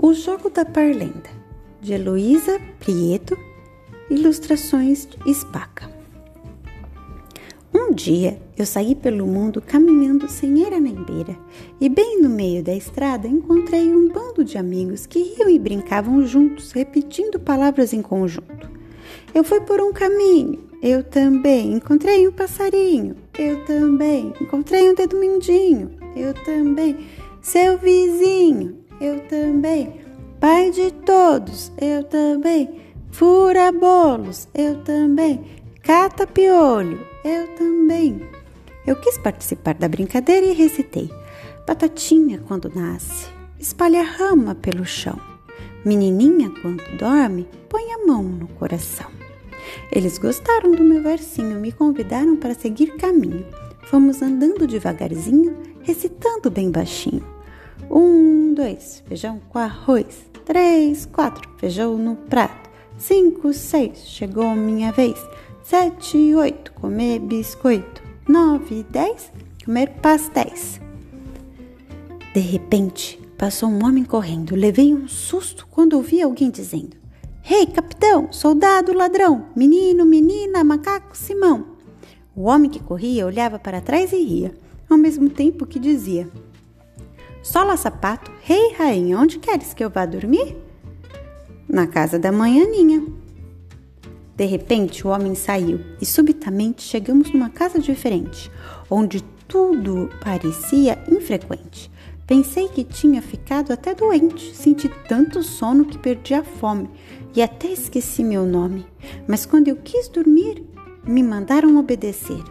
O Jogo da Parlenda, de Heloísa Prieto, ilustrações de Spaca. Um dia eu saí pelo mundo caminhando sem era nem beira, e bem no meio da estrada encontrei um bando de amigos que riam e brincavam juntos, repetindo palavras em conjunto. Eu fui por um caminho, eu também encontrei um passarinho, eu também encontrei um dedo mindinho, eu também, seu vizinho, eu também. Pai de todos, eu também. Fura bolos, eu também. Cata piolho, eu também. Eu quis participar da brincadeira e recitei: Batatinha quando nasce, espalha rama pelo chão. Menininha quando dorme, põe a mão no coração. Eles gostaram do meu versinho, me convidaram para seguir caminho. Fomos andando devagarzinho, recitando bem baixinho. Um, dois, feijão com arroz. Três, quatro, feijão no prato. Cinco, seis, chegou minha vez. Sete, oito, comer biscoito. Nove, dez, comer pastéis. De repente, passou um homem correndo. Levei um susto quando ouvi alguém dizendo: Rei, hey, capitão, soldado, ladrão, menino, menina, macaco, Simão. O homem que corria olhava para trás e ria, ao mesmo tempo que dizia: Sola sapato, rei rainha, onde queres que eu vá dormir? Na casa da manhãninha. De repente o homem saiu e subitamente chegamos numa casa diferente, onde tudo parecia infrequente. Pensei que tinha ficado até doente, senti tanto sono que perdi a fome e até esqueci meu nome. Mas quando eu quis dormir, me mandaram obedecer,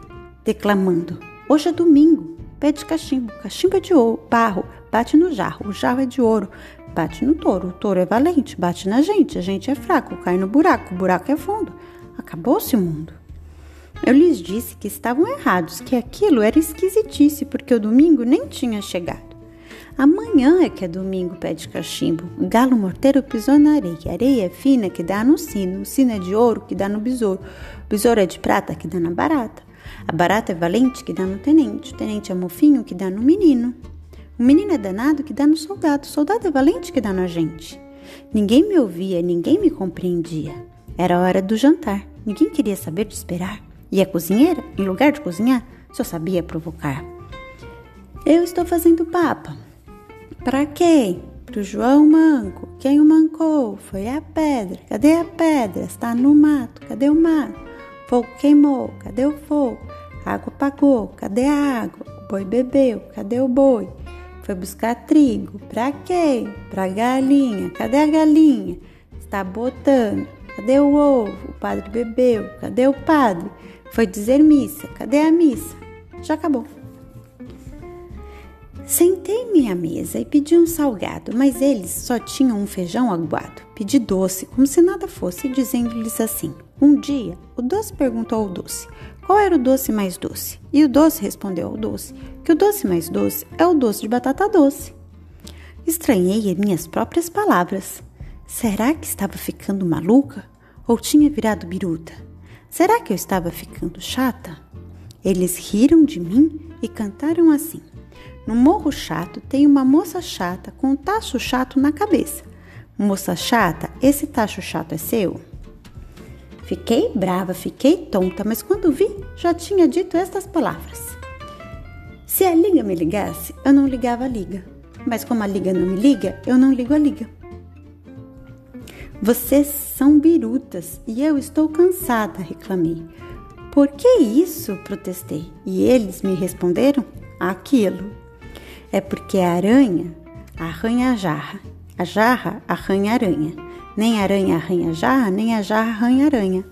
declamando: Hoje é domingo, pede cachimbo, cachimbo é de barro, bate no jarro, o jarro é de ouro, bate no touro, o touro é valente, bate na gente, a gente é fraco, cai no buraco, o buraco é fundo. Acabou-se o mundo. Eu lhes disse que estavam errados, que aquilo era esquisitice, porque o domingo nem tinha chegado. Amanhã é que é domingo, pede cachimbo. Galo morteiro pisou na areia. Areia é fina que dá no sino. O sino é de ouro que dá no besouro. O besouro é de prata que dá na barata. A barata é valente que dá no tenente. O tenente é mofinho que dá no menino. O menino é danado que dá no soldado. O soldado é valente que dá na gente. Ninguém me ouvia, ninguém me compreendia. Era hora do jantar. Ninguém queria saber de esperar. E a cozinheira, em lugar de cozinhar, só sabia provocar. Eu estou fazendo papa. Para quem? Pro João Manco. Quem o mancou? Foi a pedra. Cadê a pedra? Está no mato. Cadê o mato? Fogo queimou. Cadê o fogo? Água apagou. Cadê a água? O boi bebeu. Cadê o boi? Foi buscar trigo. Para quem? Para galinha. Cadê a galinha? Está botando. Cadê o ovo? O padre bebeu. Cadê o padre? Foi dizer missa. Cadê a missa? Já acabou. Sentei-me à mesa e pedi um salgado, mas eles só tinham um feijão aguado. Pedi doce, como se nada fosse, dizendo-lhes assim: Um dia, o doce perguntou ao doce: Qual era o doce mais doce? E o doce respondeu ao doce: Que o doce mais doce é o doce de batata doce. Estranhei minhas próprias palavras. Será que estava ficando maluca? Ou tinha virado biruta? Será que eu estava ficando chata? Eles riram de mim e cantaram assim. No Morro Chato tem uma moça chata com um tacho chato na cabeça. Moça chata, esse tacho chato é seu? Fiquei brava, fiquei tonta, mas quando vi, já tinha dito estas palavras. Se a liga me ligasse, eu não ligava a liga. Mas como a liga não me liga, eu não ligo a liga. Vocês são birutas e eu estou cansada, reclamei. Por que isso? protestei. E eles me responderam: aquilo é porque a aranha arranha a jarra, a jarra arranha a aranha. Nem aranha arranha jarra, nem a jarra arranha aranha.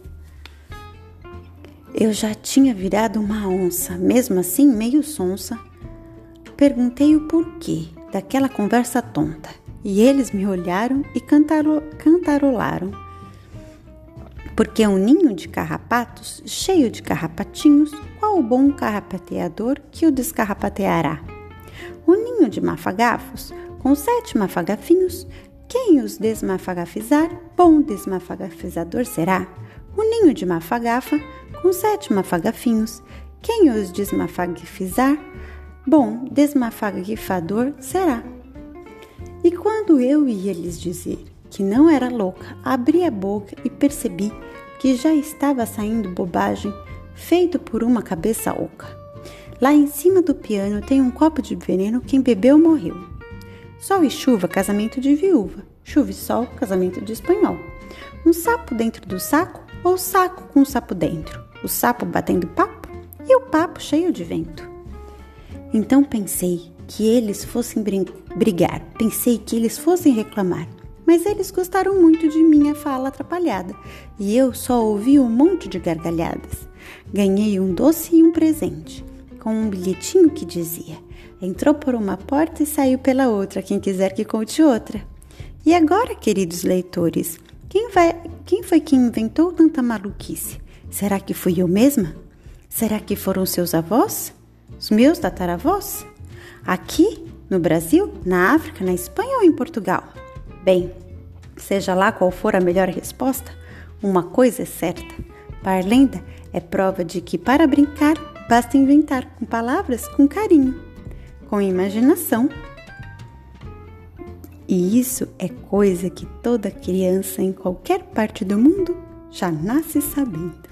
Eu já tinha virado uma onça, mesmo assim meio sonsa. Perguntei o porquê daquela conversa tonta e eles me olharam e cantaro cantarolaram. Porque um ninho de carrapatos, cheio de carrapatinhos, qual o bom carrapateador que o descarrapateará? o ninho de mafagafos, com sete mafagafinhos, quem os desmafagafizar, bom desmafagafizador será. O ninho de mafagafa, com sete mafagafinhos, quem os desmafagafizar, bom desmafagafador será. E quando eu ia lhes dizer que não era louca, abri a boca e percebi que já estava saindo bobagem feito por uma cabeça oca. Lá em cima do piano tem um copo de veneno, quem bebeu morreu. Sol e chuva, casamento de viúva. Chuva e sol, casamento de espanhol. Um sapo dentro do saco ou saco com um sapo dentro? O sapo batendo papo e o papo cheio de vento. Então pensei que eles fossem brigar, pensei que eles fossem reclamar, mas eles gostaram muito de minha fala atrapalhada e eu só ouvi um monte de gargalhadas. Ganhei um doce e um presente, com um bilhetinho que dizia: Entrou por uma porta e saiu pela outra, quem quiser que conte outra. E agora, queridos leitores, quem, vai, quem foi que inventou tanta maluquice? Será que fui eu mesma? Será que foram seus avós? Os meus tataravós? Aqui, no Brasil, na África, na Espanha ou em Portugal? Bem, seja lá qual for a melhor resposta, uma coisa é certa: Parlenda é prova de que para brincar basta inventar com palavras com carinho, com imaginação. E isso é coisa que toda criança em qualquer parte do mundo já nasce sabendo.